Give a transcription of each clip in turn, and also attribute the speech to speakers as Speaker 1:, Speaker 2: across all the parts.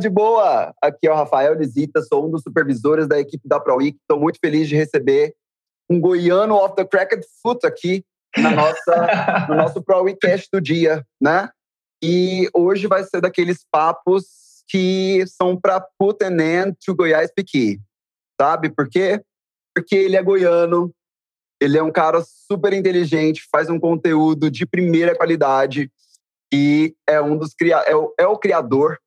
Speaker 1: De boa! Aqui é o Rafael Lisita, sou um dos supervisores da equipe da ProWeek. Estou muito feliz de receber um goiano off the cracked foot aqui na nossa, no nosso ProWeekcast do dia, né? E hoje vai ser daqueles papos que são para put an end to Goiás Piqui. Sabe por quê? Porque ele é goiano, ele é um cara super inteligente, faz um conteúdo de primeira qualidade e é um dos é o, é o criador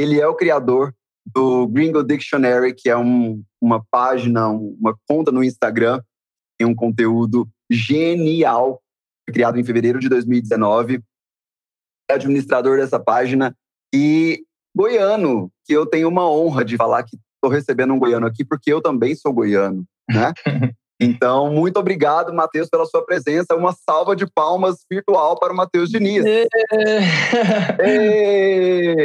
Speaker 1: ele é o criador do Gringo Dictionary, que é um, uma página, uma conta no Instagram, tem um conteúdo genial, criado em fevereiro de 2019. É administrador dessa página e goiano, que eu tenho uma honra de falar que estou recebendo um goiano aqui, porque eu também sou goiano, né? Então, muito obrigado, Matheus, pela sua presença. Uma salva de palmas virtual para o Matheus Diniz.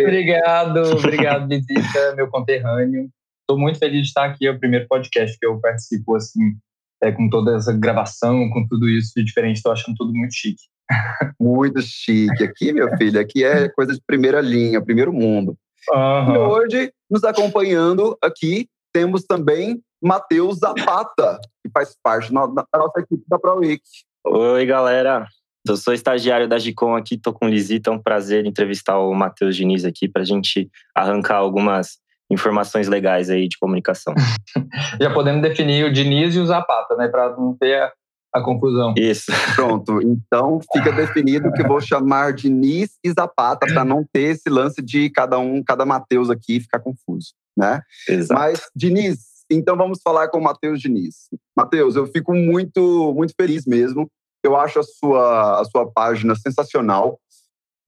Speaker 2: obrigado, obrigado, Visita, meu conterrâneo. Estou muito feliz de estar aqui. É o primeiro podcast que eu participo, assim, é, com toda essa gravação, com tudo isso de diferente. Estou achando tudo muito chique.
Speaker 1: Muito chique. Aqui, meu filho, aqui é coisa de primeira linha, primeiro mundo. Uhum. E hoje, nos acompanhando aqui, temos também Matheus Zapata, que faz parte da nossa equipe da ProWeek.
Speaker 3: Oi, galera. Eu sou estagiário da Gicom aqui, estou com o Lisita. É um prazer entrevistar o Matheus Diniz aqui para a gente arrancar algumas informações legais aí de comunicação.
Speaker 2: Já podemos definir o Diniz e o Zapata, né? Para não ter a, a, confusão.
Speaker 3: Isso.
Speaker 1: Pronto. Então fica definido que vou chamar Diniz e Zapata para não ter esse lance de cada um, cada Matheus aqui ficar confuso, né?
Speaker 3: Exato.
Speaker 1: Mas, Diniz, então vamos falar com o Matheus Diniz. Matheus, eu fico muito, muito feliz mesmo. Eu acho a sua, a sua página sensacional.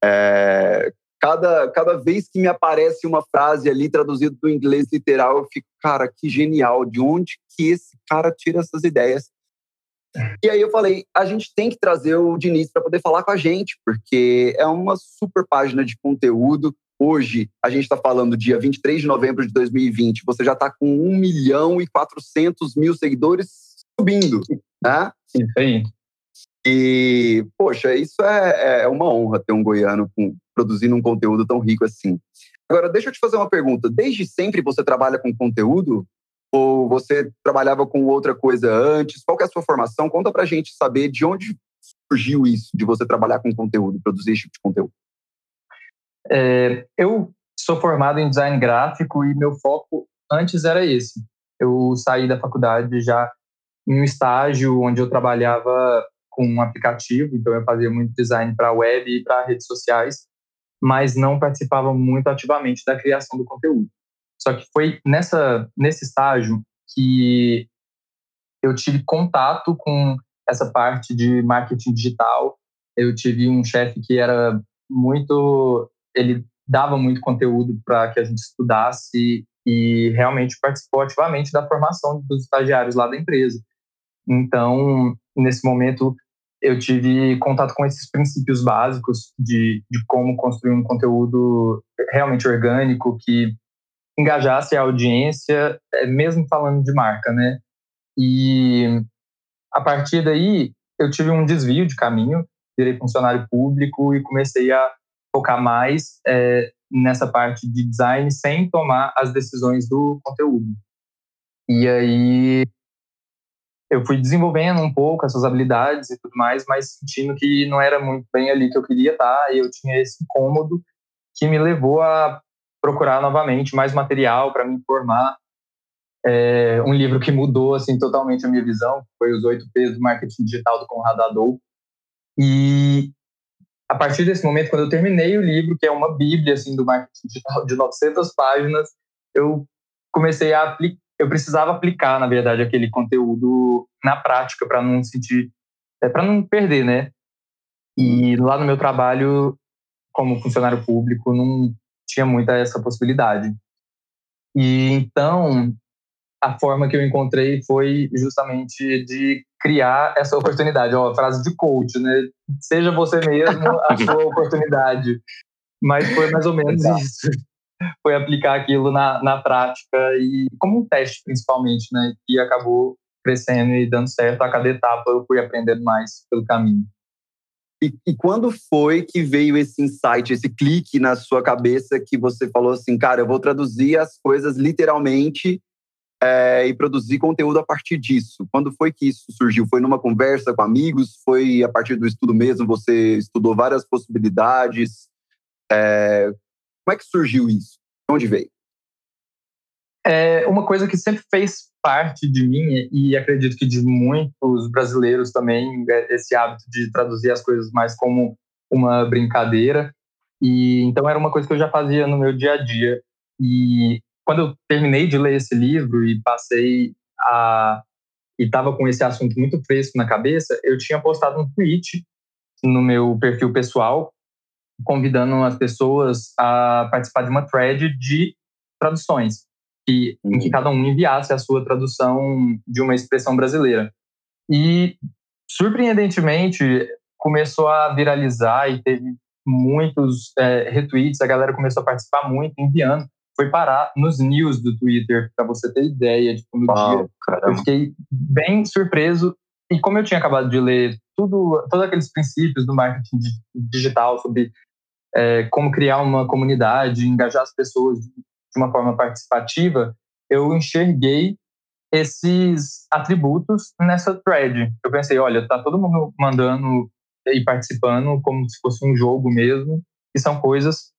Speaker 1: É, cada, cada vez que me aparece uma frase ali traduzida do inglês literal, eu fico, cara, que genial. De onde que esse cara tira essas ideias? E aí eu falei, a gente tem que trazer o Diniz para poder falar com a gente, porque é uma super página de conteúdo. Hoje, a gente está falando dia 23 de novembro de 2020, você já está com 1 milhão e 400 mil seguidores subindo, né?
Speaker 2: Isso aí.
Speaker 1: E, poxa, isso é, é uma honra ter um goiano com, produzindo um conteúdo tão rico assim. Agora, deixa eu te fazer uma pergunta. Desde sempre você trabalha com conteúdo? Ou você trabalhava com outra coisa antes? Qual é a sua formação? Conta pra gente saber de onde surgiu isso, de você trabalhar com conteúdo, produzir esse tipo de conteúdo.
Speaker 2: É, eu sou formado em design gráfico e meu foco antes era esse. Eu saí da faculdade já em um estágio onde eu trabalhava com um aplicativo, então eu fazia muito design para web e para redes sociais, mas não participava muito ativamente da criação do conteúdo. Só que foi nessa nesse estágio que eu tive contato com essa parte de marketing digital. Eu tive um chefe que era muito ele dava muito conteúdo para que a gente estudasse e realmente participou ativamente da formação dos estagiários lá da empresa. Então, nesse momento, eu tive contato com esses princípios básicos de, de como construir um conteúdo realmente orgânico que engajasse a audiência, é, mesmo falando de marca, né? E a partir daí, eu tive um desvio de caminho, virei funcionário público e comecei a focar mais é, nessa parte de design sem tomar as decisões do conteúdo. E aí eu fui desenvolvendo um pouco essas habilidades e tudo mais, mas sentindo que não era muito bem ali que eu queria estar, e eu tinha esse incômodo que me levou a procurar novamente mais material para me informar. É, um livro que mudou assim totalmente a minha visão foi os oito P's do marketing digital do Conrado Adolfo. E a partir desse momento, quando eu terminei o livro, que é uma bíblia assim do marketing digital de 900 páginas, eu comecei a aplicar, eu precisava aplicar, na verdade, aquele conteúdo na prática para não sentir, é, para não perder, né? E lá no meu trabalho, como funcionário público, não tinha muita essa possibilidade. E então, a forma que eu encontrei foi justamente de criar essa oportunidade. Ó, frase de coach, né? Seja você mesmo a sua oportunidade. Mas foi mais ou menos Exato. isso. Foi aplicar aquilo na, na prática e como um teste, principalmente, né? E acabou crescendo e dando certo. A cada etapa eu fui aprendendo mais pelo caminho.
Speaker 1: E, e, quando foi que veio esse insight, esse clique na sua cabeça que você falou assim, cara, eu vou traduzir as coisas literalmente é, e produzir conteúdo a partir disso? Quando foi que isso surgiu? Foi numa conversa com amigos? Foi a partir do estudo mesmo? Você estudou várias possibilidades? É, como é que surgiu isso? De onde veio?
Speaker 2: É uma coisa que sempre fez parte de mim e acredito que de muitos brasileiros também é esse hábito de traduzir as coisas mais como uma brincadeira e então era uma coisa que eu já fazia no meu dia a dia e quando eu terminei de ler esse livro e passei a e estava com esse assunto muito fresco na cabeça, eu tinha postado um tweet no meu perfil pessoal convidando as pessoas a participar de uma thread de traduções que, em que cada um enviasse a sua tradução de uma expressão brasileira. E, surpreendentemente, começou a viralizar e teve muitos é, retweets, a galera começou a participar muito, enviando. Foi parar nos news do Twitter, para você ter ideia. Tipo, no dia. Eu fiquei bem surpreso. E como eu tinha acabado de ler tudo, todos aqueles princípios do marketing digital sobre é, como criar uma comunidade, engajar as pessoas de uma forma participativa, eu enxerguei esses atributos nessa thread. Eu pensei, olha, tá todo mundo mandando e participando como se fosse um jogo mesmo, e são coisas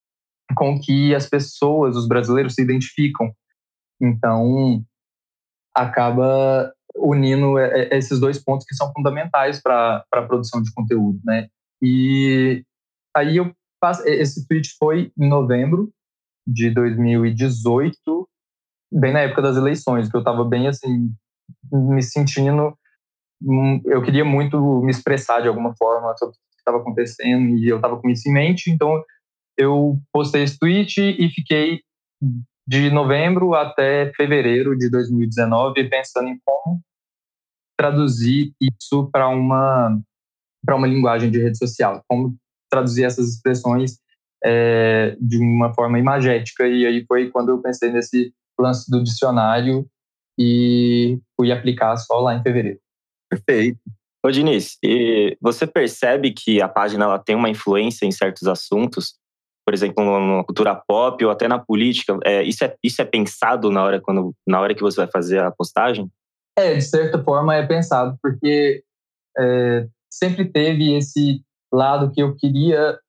Speaker 2: com que as pessoas, os brasileiros, se identificam. Então, acaba unindo esses dois pontos que são fundamentais para a produção de conteúdo, né? E aí eu esse tweet foi em novembro de 2018, bem na época das eleições, que eu estava bem assim, me sentindo. Hum, eu queria muito me expressar de alguma forma sobre o que estava acontecendo e eu estava com isso em mente, então eu postei esse tweet e fiquei de novembro até fevereiro de 2019 pensando em como traduzir isso para uma para uma linguagem de rede social, como traduzir essas expressões é, de uma forma imagética. E aí foi quando eu pensei nesse lance do dicionário e fui aplicar só lá em fevereiro.
Speaker 1: Perfeito.
Speaker 3: Ô, Diniz, você percebe que a página ela tem uma influência em certos assuntos? Por exemplo, na cultura pop ou até na política. É, isso, é, isso é pensado na hora, quando, na hora que você vai fazer a postagem?
Speaker 2: É, de certa forma é pensado, porque é, sempre teve esse lado que eu queria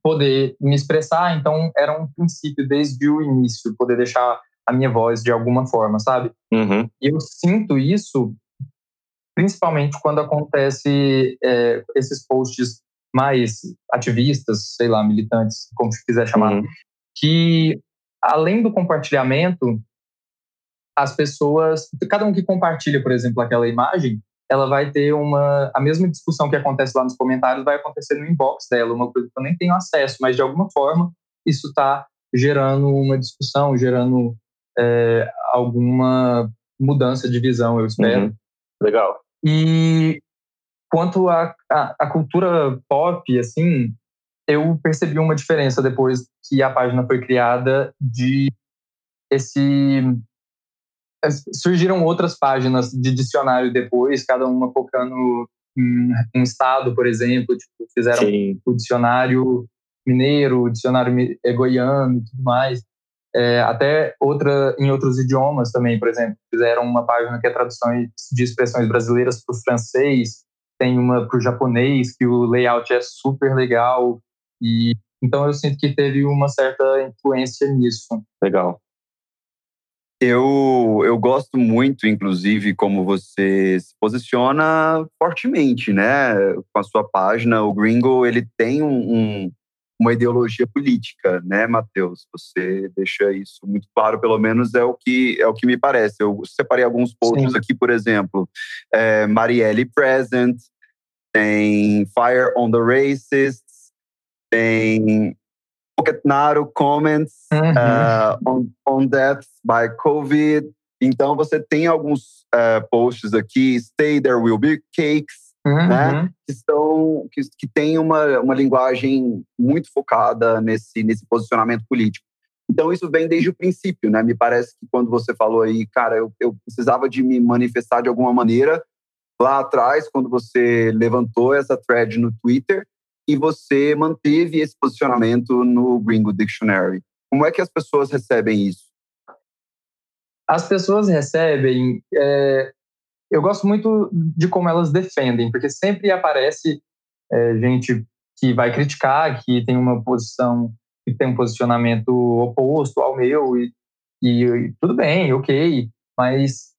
Speaker 2: poder me expressar, então era um princípio desde o início, poder deixar a minha voz de alguma forma, sabe?
Speaker 3: Uhum.
Speaker 2: E eu sinto isso principalmente quando acontece é, esses posts mais ativistas, sei lá, militantes, como se quiser chamar, uhum. que além do compartilhamento, as pessoas, cada um que compartilha, por exemplo, aquela imagem, ela vai ter uma. A mesma discussão que acontece lá nos comentários vai acontecer no inbox dela, uma coisa que eu nem tenho acesso, mas de alguma forma isso está gerando uma discussão, gerando é, alguma mudança de visão, eu espero. Uhum.
Speaker 3: Legal.
Speaker 2: E quanto à a, a, cultura pop, assim, eu percebi uma diferença depois que a página foi criada de esse surgiram outras páginas de dicionário depois, cada uma focando em um estado, por exemplo, tipo, fizeram Sim. o dicionário mineiro, o dicionário goiano e tudo mais. É, até outra em outros idiomas também, por exemplo, fizeram uma página que é tradução de expressões brasileiras para o francês, tem uma para o japonês que o layout é super legal e então eu sinto que teve uma certa influência nisso.
Speaker 3: Legal.
Speaker 1: Eu, eu gosto muito, inclusive, como você se posiciona fortemente, né? Com a sua página. O Gringo, ele tem um, um, uma ideologia política, né, Matheus? Você deixa isso muito claro, pelo menos é o que, é o que me parece. Eu separei alguns posts Sim. aqui, por exemplo, é, Marielle Present, tem Fire on the Racists, tem Pocketnaro comments uhum. uh, on, on deaths by COVID. Então, você tem alguns uh, posts aqui, Stay There Will Be Cakes, uhum. né? Que, estão, que, que tem uma, uma linguagem muito focada nesse, nesse posicionamento político. Então, isso vem desde o princípio, né? Me parece que quando você falou aí, cara, eu, eu precisava de me manifestar de alguma maneira, lá atrás, quando você levantou essa thread no Twitter, e você manteve esse posicionamento no Gringo Dictionary. Como é que as pessoas recebem isso?
Speaker 2: As pessoas recebem. É, eu gosto muito de como elas defendem, porque sempre aparece é, gente que vai criticar, que tem uma posição, que tem um posicionamento oposto ao meu, e, e, e tudo bem, ok, mas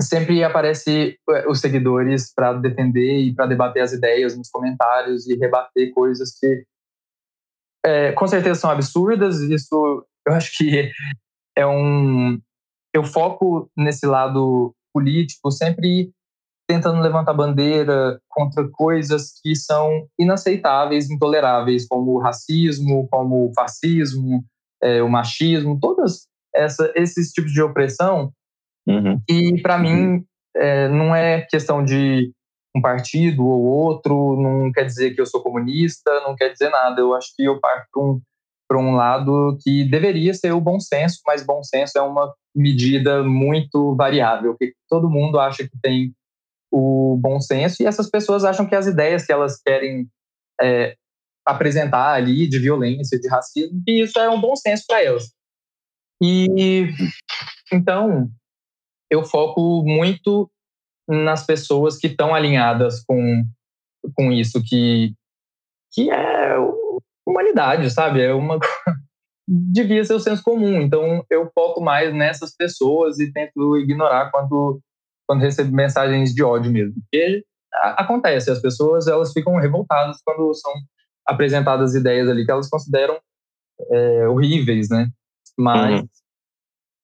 Speaker 2: sempre aparece é, os seguidores para defender e para debater as ideias nos comentários e rebater coisas que é, com certeza são absurdas. Isso eu acho que é um. Eu foco nesse lado político, sempre tentando levantar bandeira contra coisas que são inaceitáveis, intoleráveis, como o racismo, como o fascismo, é, o machismo, todos essa, esses tipos de opressão Uhum. E para mim uhum. é, não é questão de um partido ou outro, não quer dizer que eu sou comunista, não quer dizer nada. Eu acho que eu parto um, para um lado que deveria ser o bom senso, mas bom senso é uma medida muito variável, porque todo mundo acha que tem o bom senso e essas pessoas acham que as ideias que elas querem é, apresentar ali de violência, de racismo, que isso é um bom senso para elas. E então eu foco muito nas pessoas que estão alinhadas com, com isso, que, que é humanidade, sabe? É uma devia ser o senso comum. Então eu foco mais nessas pessoas e tento ignorar quando quando recebo mensagens de ódio mesmo. Porque acontece, as pessoas elas ficam revoltadas quando são apresentadas ideias ali que elas consideram é, horríveis, né? Mas uhum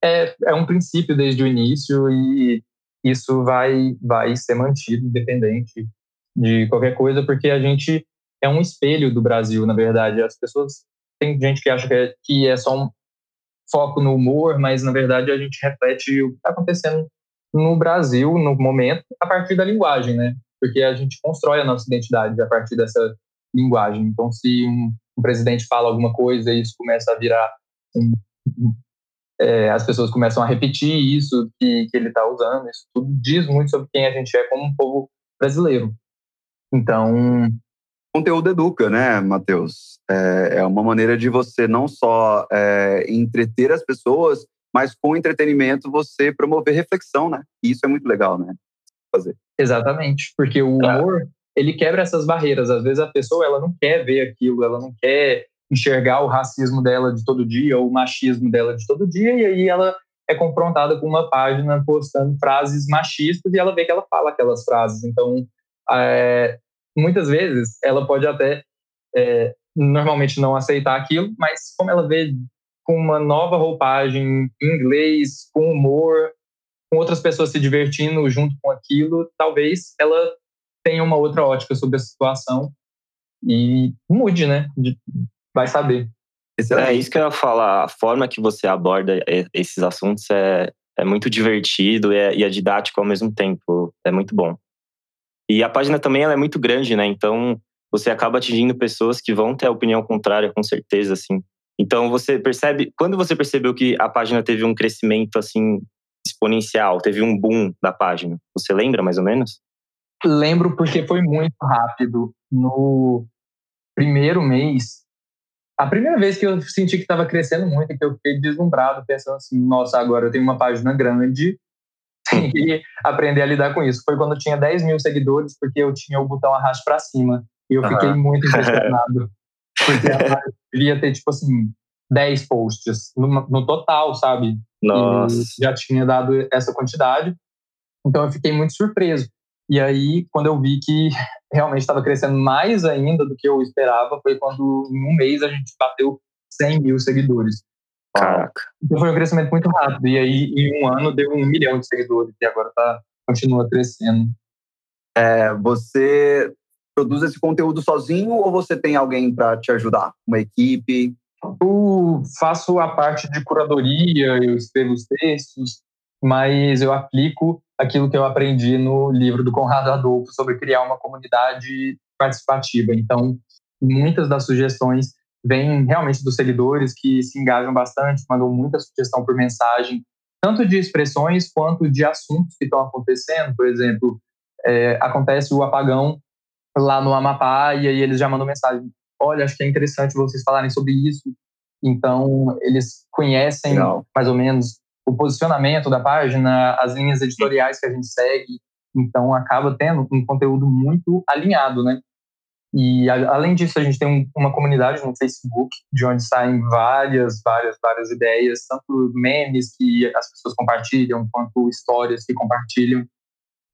Speaker 2: é, é um princípio desde o início e isso vai, vai ser mantido independente de qualquer coisa, porque a gente é um espelho do Brasil, na verdade. As pessoas. Tem gente que acha que é, que é só um foco no humor, mas na verdade a gente reflete o que está acontecendo no Brasil, no momento, a partir da linguagem, né? Porque a gente constrói a nossa identidade a partir dessa linguagem. Então, se um, um presidente fala alguma coisa isso começa a virar é, as pessoas começam a repetir isso que, que ele está usando. Isso tudo diz muito sobre quem a gente é como um povo brasileiro. Então.
Speaker 1: Conteúdo educa, né, Matheus? É, é uma maneira de você não só é, entreter as pessoas, mas com entretenimento você promover reflexão, né? E isso é muito legal, né?
Speaker 2: Fazer. Exatamente, porque o humor ele quebra essas barreiras. Às vezes a pessoa ela não quer ver aquilo, ela não quer enxergar o racismo dela de todo dia ou o machismo dela de todo dia, e aí ela é confrontada com uma página postando frases machistas e ela vê que ela fala aquelas frases. Então, é, muitas vezes ela pode até é, normalmente não aceitar aquilo, mas como ela vê com uma nova roupagem em inglês, com humor, com outras pessoas se divertindo junto com aquilo, talvez ela tenha uma outra ótica sobre a situação e mude, né? De, vai saber.
Speaker 3: É isso que eu ia falar. A forma que você aborda esses assuntos é, é muito divertido e é, e é didático ao mesmo tempo. É muito bom. E a página também ela é muito grande, né? Então você acaba atingindo pessoas que vão ter a opinião contrária, com certeza, assim. Então você percebe, quando você percebeu que a página teve um crescimento assim exponencial, teve um boom da página, você lembra mais ou menos?
Speaker 2: Lembro porque foi muito rápido. No primeiro mês, a primeira vez que eu senti que estava crescendo muito, que eu fiquei deslumbrado, pensando assim, nossa, agora eu tenho uma página grande, tenho que aprender a lidar com isso. Foi quando eu tinha 10 mil seguidores, porque eu tinha o botão arraste para cima. E eu fiquei uhum. muito impressionado. porque página devia ter, tipo assim, 10 posts no, no total, sabe?
Speaker 3: Nossa.
Speaker 2: E já tinha dado essa quantidade. Então eu fiquei muito surpreso. E aí, quando eu vi que realmente estava crescendo mais ainda do que eu esperava, foi quando em um mês a gente bateu 100 mil seguidores.
Speaker 3: Caraca.
Speaker 2: Então foi um crescimento muito rápido. E aí, em um ano, deu um milhão de seguidores. E agora tá, continua crescendo.
Speaker 1: É, você produz esse conteúdo sozinho ou você tem alguém para te ajudar? Uma equipe?
Speaker 2: Eu faço a parte de curadoria, eu escrevo os textos, mas eu aplico aquilo que eu aprendi no livro do Conrado Adolfo sobre criar uma comunidade participativa. Então, muitas das sugestões vêm realmente dos seguidores que se engajam bastante, mandam muita sugestão por mensagem, tanto de expressões quanto de assuntos que estão acontecendo. Por exemplo, é, acontece o apagão lá no Amapá e aí eles já mandam mensagem: olha, acho que é interessante vocês falarem sobre isso. Então, eles conhecem Legal. mais ou menos o posicionamento da página, as linhas editoriais que a gente segue. Então, acaba tendo um conteúdo muito alinhado, né? E além disso, a gente tem um, uma comunidade no Facebook, de onde saem várias, várias, várias ideias, tanto memes que as pessoas compartilham, quanto histórias que compartilham.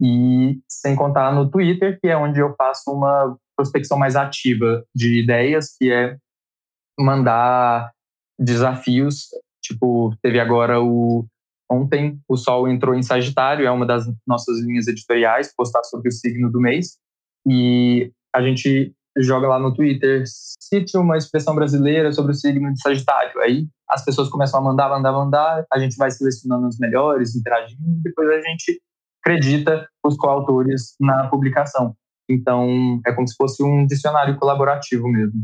Speaker 2: E sem contar no Twitter, que é onde eu faço uma prospecção mais ativa de ideias, que é mandar desafios. Tipo, teve agora o. Ontem o Sol entrou em Sagitário, é uma das nossas linhas editoriais, postar sobre o signo do mês. E a gente joga lá no Twitter, cite uma expressão brasileira sobre o signo de Sagitário. Aí as pessoas começam a mandar, mandar, mandar, a gente vai selecionando os melhores, interagindo, e depois a gente acredita os coautores na publicação. Então, é como se fosse um dicionário colaborativo mesmo.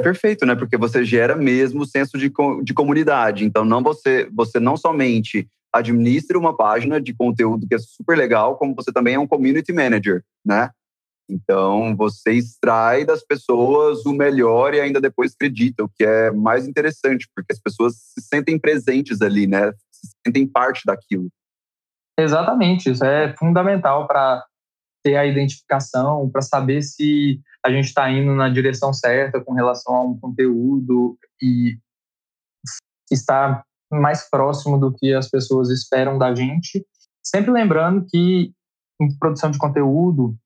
Speaker 1: É perfeito, né? Porque você gera mesmo o senso de, de comunidade. Então, não você, você não somente administra uma página de conteúdo que é super legal, como você também é um community manager, né? Então, você extrai das pessoas o melhor e ainda depois acredita, o que é mais interessante, porque as pessoas se sentem presentes ali, né? Se sentem parte daquilo.
Speaker 2: Exatamente, isso é fundamental para ter a identificação, para saber se a gente está indo na direção certa com relação a um conteúdo e estar mais próximo do que as pessoas esperam da gente. Sempre lembrando que em produção de conteúdo,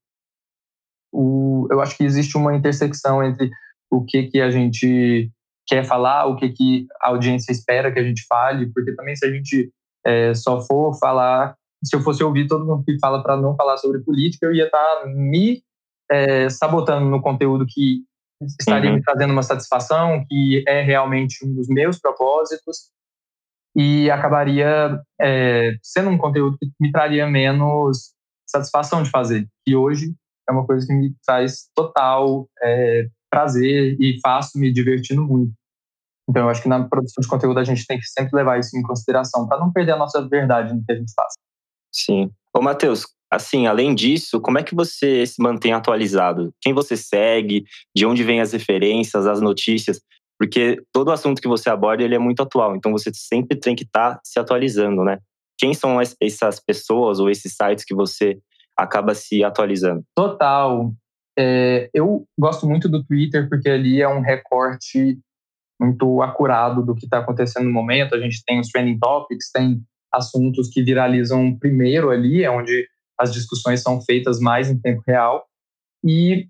Speaker 2: o, eu acho que existe uma intersecção entre o que, que a gente quer falar, o que, que a audiência espera que a gente fale, porque também se a gente é, só for falar, se eu fosse ouvir todo mundo que fala para não falar sobre política, eu ia estar tá me é, sabotando no conteúdo que estaria uhum. me trazendo uma satisfação, que é realmente um dos meus propósitos, e acabaria é, sendo um conteúdo que me traria menos satisfação de fazer. E hoje é uma coisa que me traz total é, prazer e faço me divertindo muito. Então, eu acho que na produção de conteúdo a gente tem que sempre levar isso em consideração, para não perder a nossa verdade no que a gente faz.
Speaker 3: Sim. Ô, Matheus, assim, além disso, como é que você se mantém atualizado? Quem você segue? De onde vêm as referências, as notícias? Porque todo assunto que você aborda, ele é muito atual. Então, você sempre tem que estar tá se atualizando, né? Quem são essas pessoas ou esses sites que você acaba se atualizando.
Speaker 2: Total. É, eu gosto muito do Twitter porque ali é um recorte muito acurado do que está acontecendo no momento. A gente tem os trending topics, tem assuntos que viralizam primeiro ali, é onde as discussões são feitas mais em tempo real. E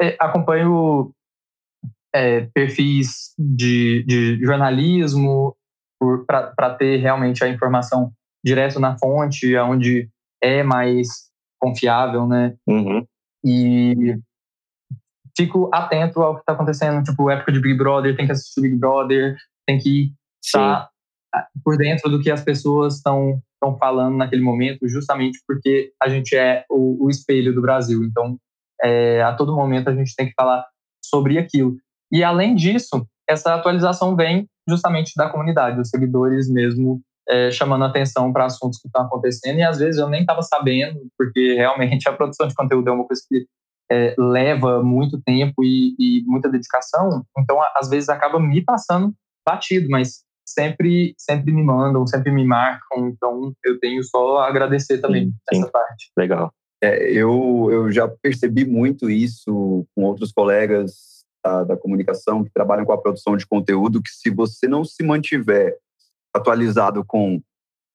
Speaker 2: é, acompanho é, perfis de, de jornalismo para ter realmente a informação direto na fonte, onde é mais confiável, né?
Speaker 3: Uhum.
Speaker 2: E fico atento ao que está acontecendo, tipo, época de Big Brother, tem que assistir Big Brother, tem que estar por dentro do que as pessoas estão estão falando naquele momento, justamente porque a gente é o, o espelho do Brasil. Então, é, a todo momento a gente tem que falar sobre aquilo. E além disso, essa atualização vem justamente da comunidade, os seguidores mesmo é, chamando atenção para assuntos que estão acontecendo e às vezes eu nem estava sabendo, porque realmente a produção de conteúdo é uma coisa que é, leva muito tempo e, e, muita dedicação, então às vezes acaba me passando batido, mas sempre sempre me mandam, sempre me marcam, então eu tenho só a agradecer também sim, essa sim. parte.
Speaker 3: Legal.
Speaker 1: É, eu, eu já percebi muito isso com outros colegas da, da comunicação que trabalham com a produção de conteúdo, que se você não se mantiver atualizado com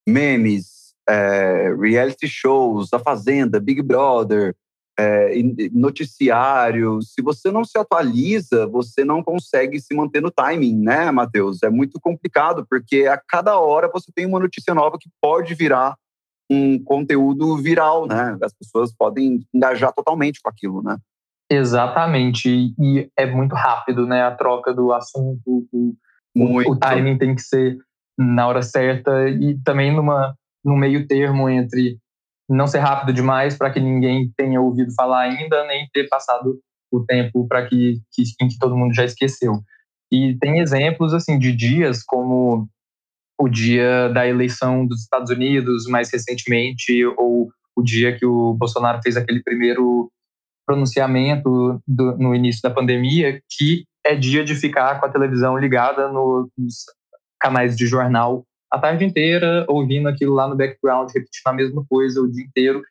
Speaker 1: memes, é, reality shows, A Fazenda, Big Brother, é, noticiário. Se você não se atualiza, você não consegue se manter no timing, né, Matheus? É muito complicado, porque a cada hora você tem uma notícia nova que pode virar um conteúdo viral, né? As pessoas podem engajar totalmente com aquilo, né?
Speaker 2: Exatamente. E é muito rápido, né? A troca do assunto, o, o timing tem que ser na hora certa e também numa no meio termo entre não ser rápido demais para que ninguém tenha ouvido falar ainda, nem ter passado o tempo para que, que, em que todo mundo já esqueceu. E tem exemplos assim de dias como o dia da eleição dos Estados Unidos mais recentemente ou o dia que o Bolsonaro fez aquele primeiro pronunciamento do, no início da pandemia que é dia de ficar com a televisão ligada no, nos canais de jornal a tarde inteira, ouvindo aquilo lá no background, repetindo a mesma coisa o dia inteiro,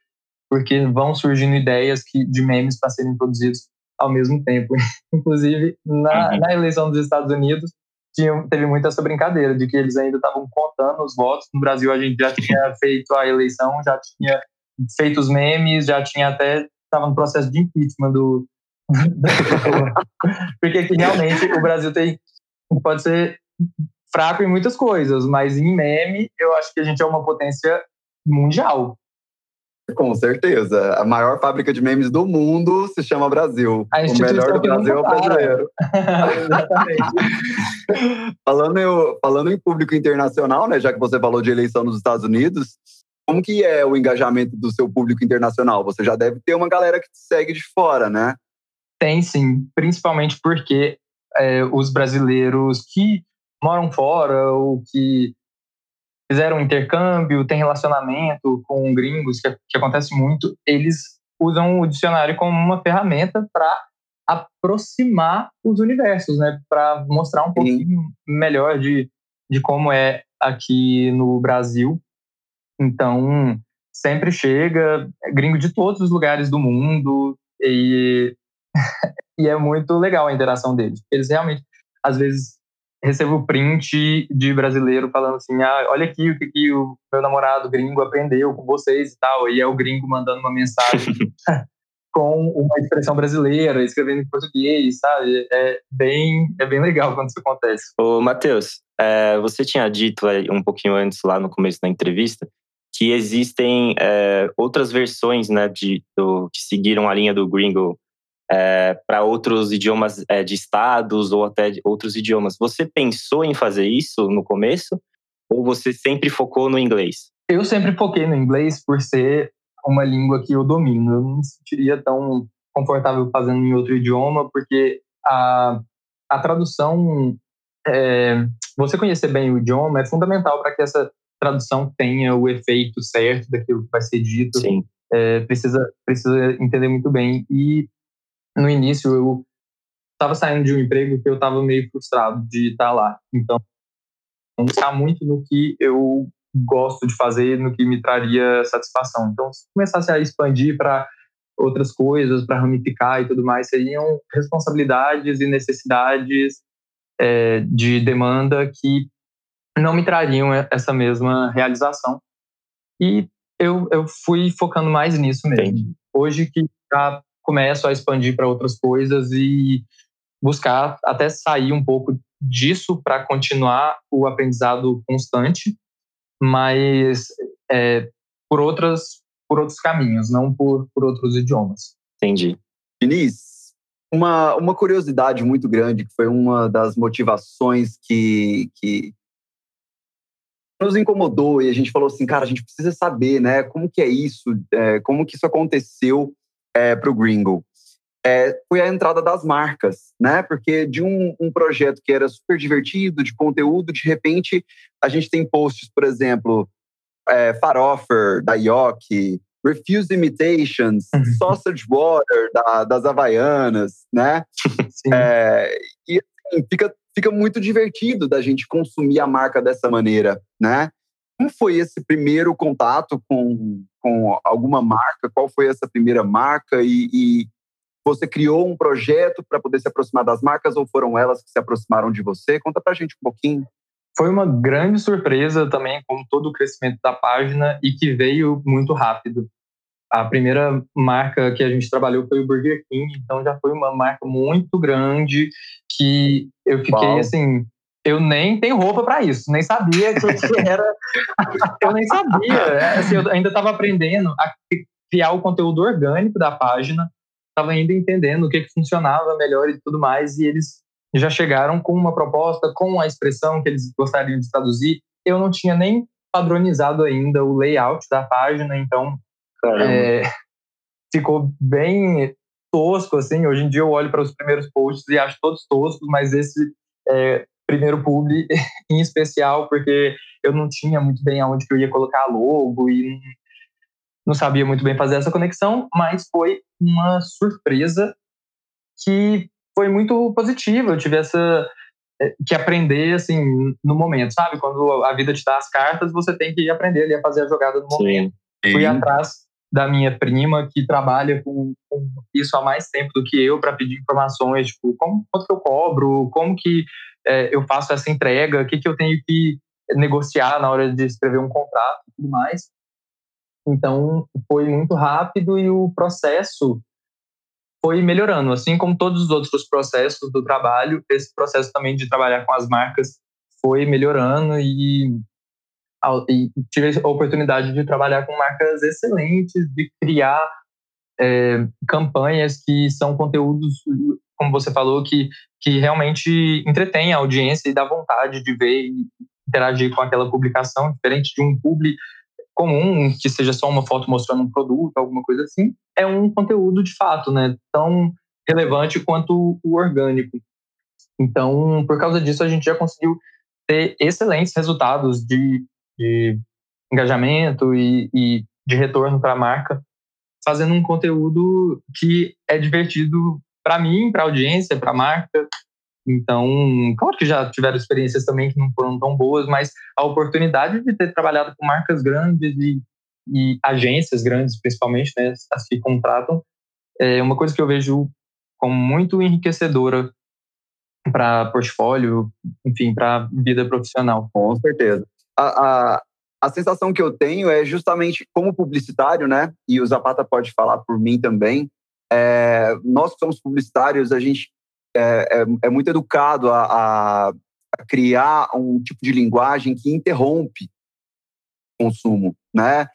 Speaker 2: porque vão surgindo ideias que, de memes para serem produzidos ao mesmo tempo. Inclusive, na, uhum. na eleição dos Estados Unidos, tinha, teve muita essa brincadeira de que eles ainda estavam contando os votos. No Brasil, a gente já tinha feito a eleição, já tinha feito os memes, já tinha até estava no processo de impeachment do, porque aqui realmente o Brasil tem pode ser fraco em muitas coisas, mas em meme eu acho que a gente é uma potência mundial.
Speaker 1: Com certeza. A maior fábrica de memes do mundo se chama Brasil.
Speaker 2: o
Speaker 1: melhor do Brasil é o brasileiro.
Speaker 2: Exatamente.
Speaker 1: falando, em, falando em público internacional, né, já que você falou de eleição nos Estados Unidos, como que é o engajamento do seu público internacional? Você já deve ter uma galera que te segue de fora, né?
Speaker 2: Tem sim, principalmente porque é, os brasileiros que moram fora ou que fizeram intercâmbio, têm relacionamento com gringos, que, que acontece muito, eles usam o dicionário como uma ferramenta para aproximar os universos, né? Para mostrar um pouquinho melhor de, de como é aqui no Brasil. Então, sempre chega gringo de todos os lugares do mundo e, e é muito legal a interação deles. Eles realmente, às vezes, recebo print de brasileiro falando assim: ah, olha aqui o que, que o meu namorado gringo aprendeu com vocês e tal. E é o gringo mandando uma mensagem com uma expressão brasileira, escrevendo em português, sabe? É bem, é bem legal quando isso acontece.
Speaker 3: Ô, Matheus, é, você tinha dito um pouquinho antes, lá no começo da entrevista, que existem é, outras versões né, de, do, que seguiram a linha do gringo é, para outros idiomas é, de estados ou até outros idiomas. Você pensou em fazer isso no começo ou você sempre focou no inglês?
Speaker 2: Eu sempre foquei no inglês por ser uma língua que eu domino. Eu não me sentiria tão confortável fazendo em outro idioma porque a, a tradução, é, você conhecer bem o idioma é fundamental para que essa tradução tenha o efeito certo daquilo que vai ser dito.
Speaker 3: Sim.
Speaker 2: É, precisa, precisa entender muito bem. E no início eu estava saindo de um emprego que eu estava meio frustrado de estar tá lá. Então, pensar muito no que eu gosto de fazer, no que me traria satisfação. Então, se começasse a expandir para outras coisas, para ramificar e tudo mais, seriam responsabilidades e necessidades é, de demanda que não me trariam essa mesma realização. E eu, eu fui focando mais nisso mesmo. Entendi. Hoje que já começo a expandir para outras coisas e buscar até sair um pouco disso para continuar o aprendizado constante, mas é, por outras por outros caminhos, não por, por outros idiomas.
Speaker 3: Entendi.
Speaker 1: Diniz, uma, uma curiosidade muito grande, que foi uma das motivações que, que nos incomodou e a gente falou assim, cara, a gente precisa saber, né, como que é isso, é, como que isso aconteceu é, para o Gringo é, foi a entrada das marcas, né? Porque de um, um, projeto que era super divertido, de conteúdo, de repente a gente tem posts, por exemplo, é, Farofer, da Yoki, Refuse Imitations, uhum. Sausage Water, da, das Havaianas, né? É, e assim, fica, fica muito divertido da gente consumir a marca dessa maneira, né? Como foi esse primeiro contato com, com alguma marca? Qual foi essa primeira marca? E, e você criou um projeto para poder se aproximar das marcas ou foram elas que se aproximaram de você? Conta para a gente um pouquinho.
Speaker 2: Foi uma grande surpresa também, como todo o crescimento da página e que veio muito rápido. A primeira marca que a gente trabalhou foi o Burger King, então já foi uma marca muito grande que eu fiquei Uau. assim, eu nem tenho roupa para isso, nem sabia que era. eu nem sabia. É, assim, eu ainda estava aprendendo a criar o conteúdo orgânico da página, estava ainda entendendo o que, que funcionava melhor e tudo mais, e eles já chegaram com uma proposta, com a expressão que eles gostariam de traduzir. Eu não tinha nem padronizado ainda o layout da página, então é, ficou bem tosco, assim. Hoje em dia eu olho para os primeiros posts e acho todos toscos, mas esse é, primeiro publi em especial, porque eu não tinha muito bem aonde que eu ia colocar logo e não sabia muito bem fazer essa conexão, mas foi uma surpresa que foi muito positiva. Eu tive essa eh, que aprender assim no momento, sabe? Quando a vida te dá as cartas, você tem que aprender ali a fazer a jogada no momento. Sim. Fui atrás da minha prima que trabalha com, com isso há mais tempo do que eu para pedir informações, tipo, como, quanto que eu cobro, como que é, eu faço essa entrega, o que, que eu tenho que negociar na hora de escrever um contrato e tudo mais. Então, foi muito rápido e o processo foi melhorando. Assim como todos os outros processos do trabalho, esse processo também de trabalhar com as marcas foi melhorando e e tive a oportunidade de trabalhar com marcas excelentes, de criar é, campanhas que são conteúdos, como você falou, que, que realmente entretêm a audiência e dá vontade de ver e interagir com aquela publicação, diferente de um publi comum, que seja só uma foto mostrando um produto, alguma coisa assim, é um conteúdo de fato, né? Tão relevante quanto o orgânico. Então, por causa disso, a gente já conseguiu ter excelentes resultados de de engajamento e, e de retorno para a marca, fazendo um conteúdo que é divertido para mim, para a audiência, para a marca. Então, claro que já tiveram experiências também que não foram tão boas, mas a oportunidade de ter trabalhado com marcas grandes e, e agências grandes, principalmente, né, as que contratam, é uma coisa que eu vejo como muito enriquecedora para portfólio, enfim, para vida profissional.
Speaker 1: Com certeza a, a, a sensação que eu tenho é justamente como publicitário, né? E o Zapata pode falar por mim também. É, nós que somos publicitários, a gente é, é, é muito educado a, a, criar um tipo de linguagem que interrompe o consumo, né?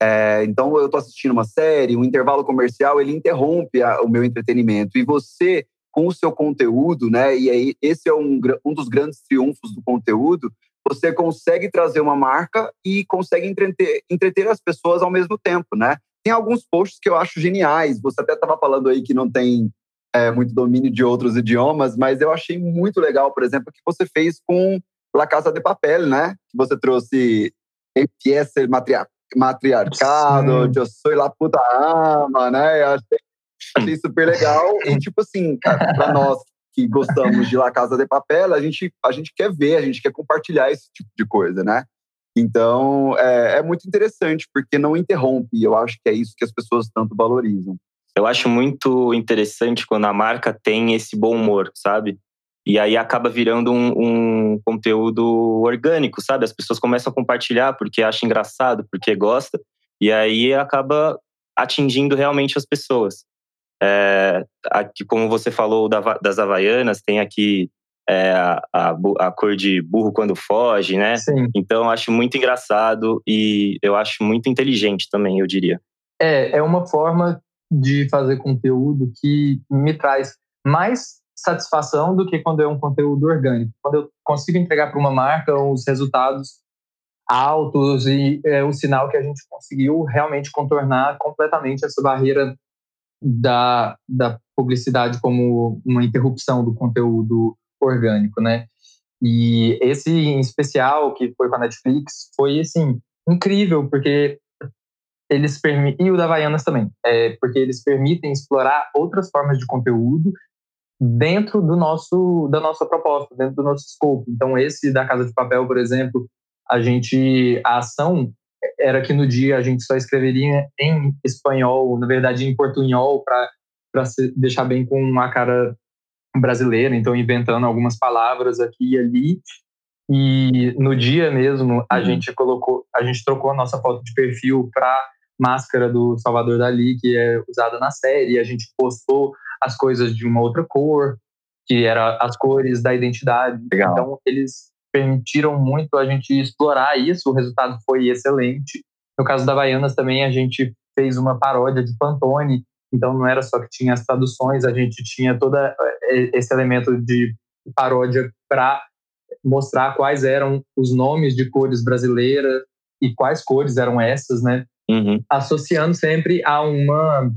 Speaker 1: É, então, eu estou assistindo uma série, um intervalo comercial, ele interrompe a, o meu entretenimento. E você, com o seu conteúdo, né? E aí, esse é um, um dos grandes triunfos do conteúdo, você consegue trazer uma marca e consegue entreter, entreter as pessoas ao mesmo tempo, né? Tem alguns posts que eu acho geniais. Você até estava falando aí que não tem é, muito domínio de outros idiomas, mas eu achei muito legal, por exemplo, que você fez com La Casa de Papel, né? Que você trouxe Empieza el matriarcado, Sim. Eu sou la puta ama, né? Eu achei, achei super legal. E, tipo assim, cara, pra nós que gostamos de La Casa de Papel, a gente, a gente quer ver, a gente quer compartilhar esse tipo de coisa, né? Então, é, é muito interessante, porque não interrompe, e eu acho que é isso que as pessoas tanto valorizam.
Speaker 3: Eu acho muito interessante quando a marca tem esse bom humor, sabe? E aí acaba virando um, um, conteúdo orgânico, sabe? As pessoas começam a compartilhar porque acham engraçado, porque gosta, e aí acaba atingindo realmente as pessoas. É, aqui, como você falou da, das Havaianas, tem aqui é, a, a, cor de burro quando foge, né?
Speaker 2: Sim.
Speaker 3: Então, acho muito engraçado e eu acho muito inteligente também, eu diria.
Speaker 2: É, é uma forma de fazer conteúdo que me traz mais satisfação do que quando é um conteúdo orgânico. Quando eu consigo entregar para uma marca os resultados altos e é o sinal que a gente conseguiu realmente contornar completamente essa barreira da, da publicidade como uma interrupção do conteúdo orgânico, né? E esse em especial, que foi com a Netflix, foi, assim, incrível, porque eles permitem, e o da Havaianas também, é, porque eles permitem explorar outras formas de conteúdo dentro do nosso, da nossa proposta, dentro do nosso escopo. Então, esse da Casa de Papel, por exemplo, a gente, a ação era que no dia a gente só escreveria em espanhol, na verdade em portunhol, para deixar bem com a cara brasileira, então inventando algumas palavras aqui e ali. E no dia mesmo a uhum. gente colocou, a gente trocou a nossa foto de perfil para máscara do Salvador Dali, que é usada na série, a gente postou as coisas de uma outra cor, que era as cores da identidade.
Speaker 1: Legal.
Speaker 2: Então eles permitiram muito a gente explorar isso, o resultado foi excelente. No caso da Baianas também a gente fez uma paródia de Pantone, então não era só que tinha as traduções, a gente tinha todo eh, esse elemento de paródia para mostrar quais eram os nomes de cores brasileiras e quais cores eram essas, né?
Speaker 3: Uhum.
Speaker 2: Associando sempre a uma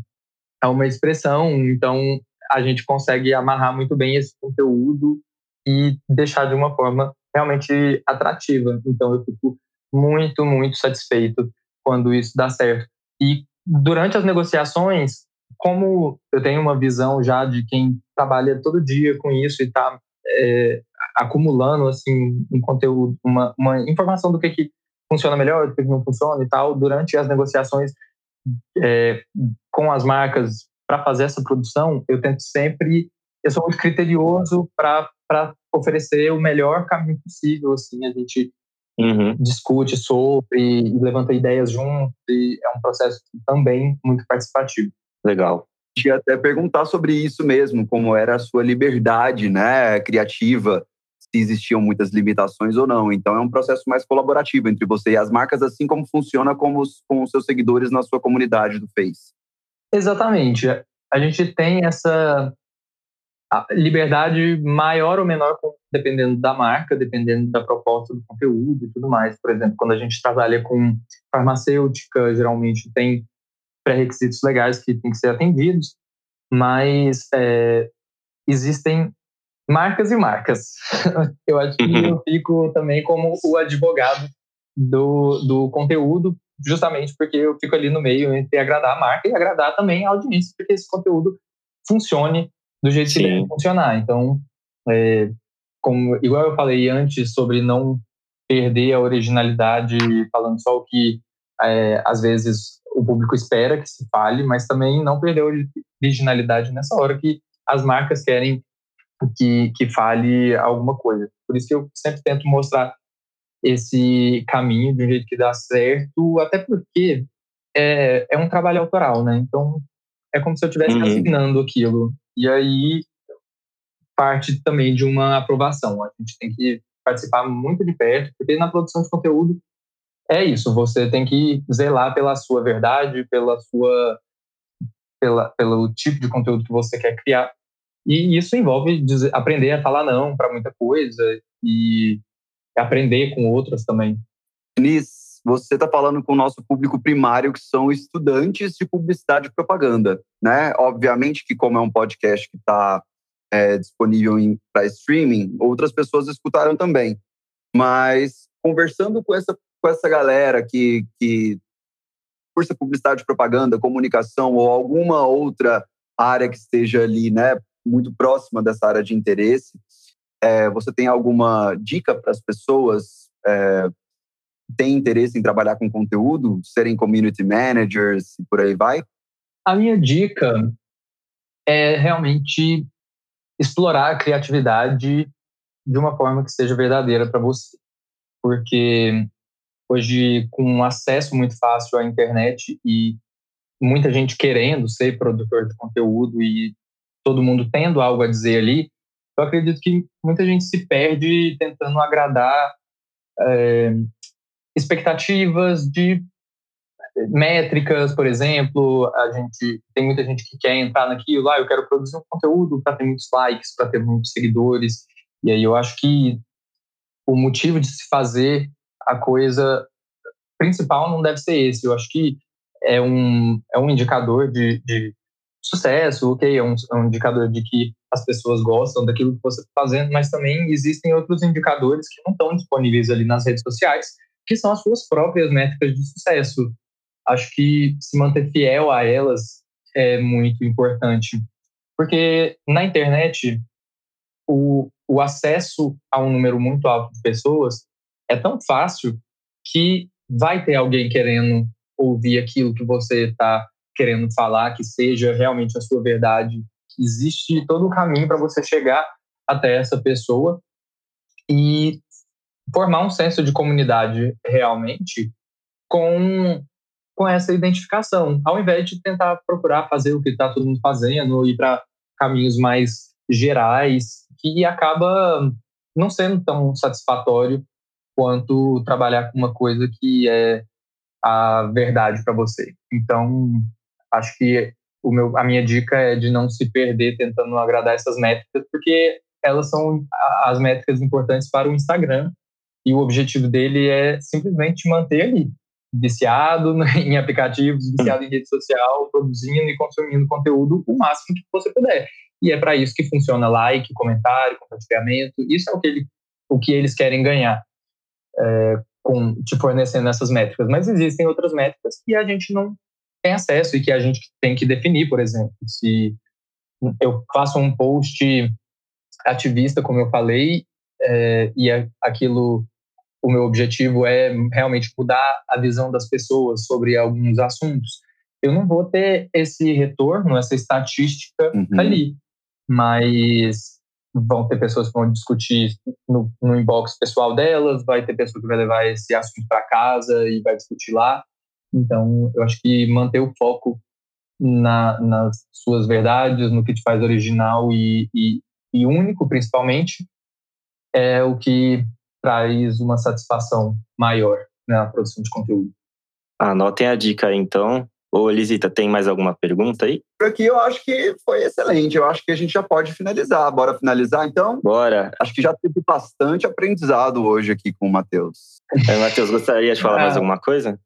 Speaker 2: a uma expressão, então a gente consegue amarrar muito bem esse conteúdo e deixar de uma forma realmente atrativa. Então eu fico muito, muito satisfeito quando isso dá certo. E durante as negociações, como eu tenho uma visão já de quem trabalha todo dia com isso e está é, acumulando assim um conteúdo, uma, uma informação do que, que funciona melhor, do que não funciona e tal, durante as negociações é, com as marcas para fazer essa produção, eu tento sempre, eu sou muito criterioso para oferecer o melhor caminho possível, assim, a gente uhum. discute sobre levanta ideias junto, e é um processo também muito participativo.
Speaker 3: Legal.
Speaker 1: Ia até perguntar sobre isso mesmo, como era a sua liberdade, né, criativa, se existiam muitas limitações ou não. Então é um processo mais colaborativo entre você e as marcas, assim como funciona com os, com os seus seguidores na sua comunidade do Face.
Speaker 2: Exatamente. A gente tem essa liberdade maior ou menor dependendo da marca, dependendo da proposta do conteúdo e tudo mais. Por exemplo, quando a gente trabalha com farmacêutica, geralmente tem pré-requisitos legais que têm que ser atendidos, mas é, existem marcas e marcas. eu acho que uhum. eu fico também como o advogado do, do conteúdo, justamente porque eu fico ali no meio entre agradar a marca e agradar também a audiência, porque esse conteúdo funcione do jeito Sim. que deve funcionar. Então, é, como igual eu falei antes sobre não perder a originalidade falando só o que é, às vezes o público espera que se fale, mas também não perder a originalidade nessa hora que as marcas querem que, que fale alguma coisa. Por isso que eu sempre tento mostrar esse caminho de um jeito que dá certo, até porque é, é um trabalho autoral, né? Então é como se eu estivesse uhum. assinando aquilo. E aí parte também de uma aprovação. A gente tem que participar muito de perto, porque na produção de conteúdo é isso, você tem que zelar pela sua verdade, pela sua pela, pelo tipo de conteúdo que você quer criar. E isso envolve dizer, aprender a falar não para muita coisa e aprender com outras também.
Speaker 1: Nis, você está falando com o nosso público primário, que são estudantes de publicidade e propaganda, né? Obviamente que como é um podcast que está é, disponível para streaming, outras pessoas escutaram também. Mas conversando com essa, com essa galera que, que cursa publicidade propaganda, comunicação ou alguma outra área que esteja ali, né, muito próxima dessa área de interesse. É, você tem alguma dica para as pessoas é, que têm interesse em trabalhar com conteúdo, serem community managers e por aí vai?
Speaker 2: A minha dica é realmente explorar a criatividade de uma forma que seja verdadeira para você. Porque hoje, com acesso muito fácil à internet e muita gente querendo ser produtor de conteúdo e todo mundo tendo algo a dizer ali, eu acredito que muita gente se perde tentando agradar é, expectativas de métricas, por exemplo, a gente tem muita gente que quer entrar naquilo, ah, eu quero produzir um conteúdo para ter muitos likes, para ter muitos seguidores, e aí eu acho que o motivo de se fazer a coisa principal não deve ser esse. Eu acho que é um, é um indicador de, de sucesso, ok, é um, é um, indicador de que as pessoas gostam daquilo que você está fazendo, mas também existem outros indicadores que não estão disponíveis ali nas redes sociais, que são as suas próprias métricas de sucesso. Acho que se manter fiel a elas é muito importante, porque na internet o, o acesso a um número muito alto de pessoas é tão fácil que vai ter alguém querendo ouvir aquilo que você está querendo falar, que seja realmente a sua verdade. Existe todo o caminho para você chegar até essa pessoa e formar um senso de comunidade realmente com, com essa identificação, ao invés de tentar procurar fazer o que está todo mundo fazendo, ir para caminhos mais gerais, que acaba não sendo tão satisfatório quanto trabalhar com uma coisa que é a verdade para você. Então, acho que o meu, a minha dica é de não se perder tentando agradar essas métricas, porque elas são as métricas importantes para o Instagram e o objetivo dele é simplesmente manter ali, viciado em aplicativos, viciado em rede social, produzindo e consumindo conteúdo o máximo que você puder. E é para isso que funciona like, comentário, compartilhamento. Isso é o que, ele, o que eles querem ganhar é, com te fornecendo essas métricas. Mas existem outras métricas que a gente não tem acesso e que a gente tem que definir, por exemplo. Se eu faço um post ativista, como eu falei, é, e é aquilo, o meu objetivo é realmente mudar a visão das pessoas sobre alguns assuntos, eu não vou ter esse retorno, essa estatística uhum. ali. Mas vão ter pessoas que vão discutir no, no inbox pessoal delas, vai ter pessoa que vai levar esse assunto para casa e vai discutir lá. Então, eu acho que manter o foco na, nas suas verdades, no que te faz original e, e, e único, principalmente, é o que traz uma satisfação maior na produção de conteúdo.
Speaker 3: Anotem a dica então. Ô, Elisita, tem mais alguma pergunta aí?
Speaker 1: Por aqui eu acho que foi excelente. Eu acho que a gente já pode finalizar. Bora finalizar, então?
Speaker 3: Bora.
Speaker 1: Acho que já teve bastante aprendizado hoje aqui com o Matheus.
Speaker 3: É, Matheus, gostaria de falar mais alguma coisa?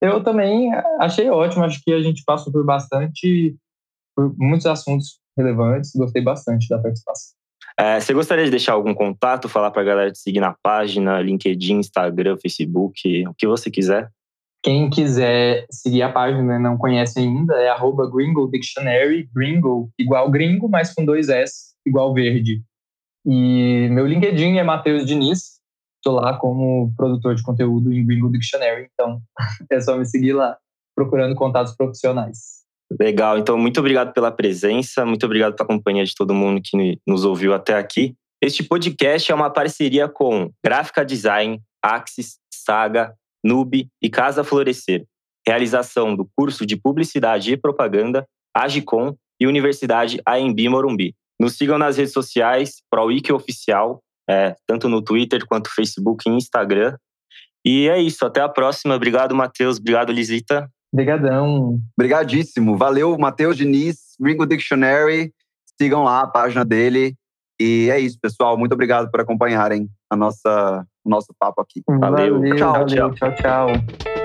Speaker 2: Eu também achei ótimo. Acho que a gente passou por bastante, por muitos assuntos relevantes. Gostei bastante da participação.
Speaker 3: É, você gostaria de deixar algum contato, falar para a galera te seguir na página, LinkedIn, Instagram, Facebook, o que você quiser?
Speaker 2: Quem quiser seguir a página e não conhece ainda, é arroba Gringo Dictionary, Gringo igual gringo, mas com dois S, igual verde. E meu LinkedIn é Matheus Diniz, estou lá como produtor de conteúdo em Gringo Dictionary, então é só me seguir lá, procurando contatos profissionais.
Speaker 3: Legal, então muito obrigado pela presença, muito obrigado pela companhia de todo mundo que nos ouviu até aqui. Este podcast é uma parceria com Gráfica Design, Axis, Saga, Nube e Casa Florescer. Realização do curso de Publicidade e Propaganda, Agicom e Universidade AMB Morumbi. Nos sigam nas redes sociais, ProWiki Oficial, é, tanto no Twitter quanto Facebook e Instagram. E é isso, até a próxima. Obrigado, Matheus. Obrigado, Lisita.
Speaker 2: Obrigadão.
Speaker 1: Obrigadíssimo. Valeu, Matheus Diniz, Ringo Dictionary. Sigam lá a página dele. E é isso, pessoal. Muito obrigado por acompanharem a nossa, o nosso papo aqui.
Speaker 2: Valeu. valeu tchau, valeu, tchau. tchau, tchau.